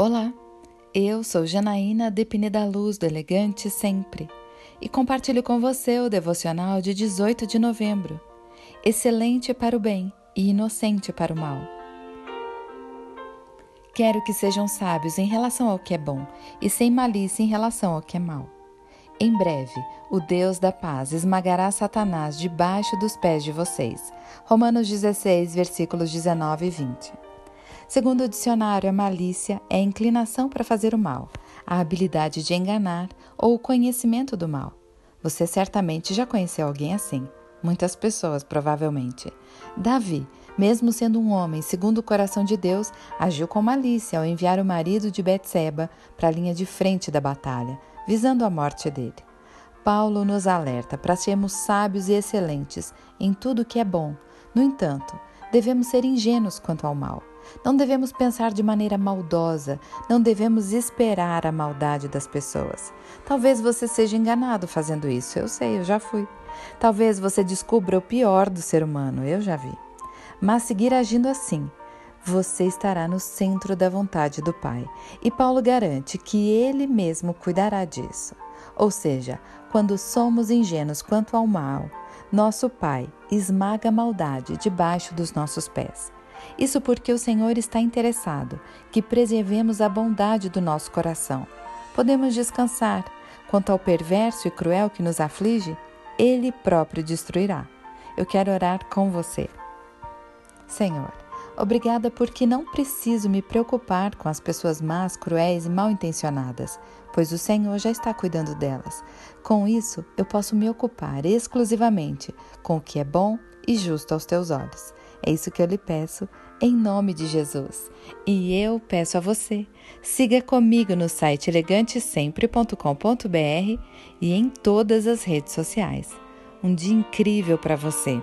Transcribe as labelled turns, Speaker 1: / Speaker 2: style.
Speaker 1: Olá, eu sou Janaína Depine da Luz do Elegante Sempre e compartilho com você o devocional de 18 de novembro. Excelente para o bem e inocente para o mal. Quero que sejam sábios em relação ao que é bom e sem malícia em relação ao que é mal. Em breve, o Deus da paz esmagará Satanás debaixo dos pés de vocês. Romanos 16, versículos 19 e 20. Segundo o dicionário, a malícia é a inclinação para fazer o mal, a habilidade de enganar ou o conhecimento do mal. Você certamente já conheceu alguém assim. Muitas pessoas, provavelmente. Davi, mesmo sendo um homem segundo o coração de Deus, agiu com malícia ao enviar o marido de Betseba para a linha de frente da batalha, visando a morte dele. Paulo nos alerta para sermos sábios e excelentes em tudo que é bom. No entanto, devemos ser ingênuos quanto ao mal. Não devemos pensar de maneira maldosa, não devemos esperar a maldade das pessoas. Talvez você seja enganado fazendo isso, eu sei, eu já fui. Talvez você descubra o pior do ser humano, eu já vi. Mas seguir agindo assim, você estará no centro da vontade do Pai. E Paulo garante que ele mesmo cuidará disso. Ou seja, quando somos ingênuos quanto ao mal, nosso Pai esmaga a maldade debaixo dos nossos pés. Isso porque o Senhor está interessado que preservemos a bondade do nosso coração. Podemos descansar. Quanto ao perverso e cruel que nos aflige, ele próprio destruirá. Eu quero orar com você. Senhor, obrigada porque não preciso me preocupar com as pessoas más, cruéis e mal intencionadas, pois o Senhor já está cuidando delas. Com isso, eu posso me ocupar exclusivamente com o que é bom e justo aos teus olhos. É isso que eu lhe peço, em nome de Jesus. E eu peço a você, siga comigo no site elegantesempre.com.br e em todas as redes sociais. Um dia incrível para você!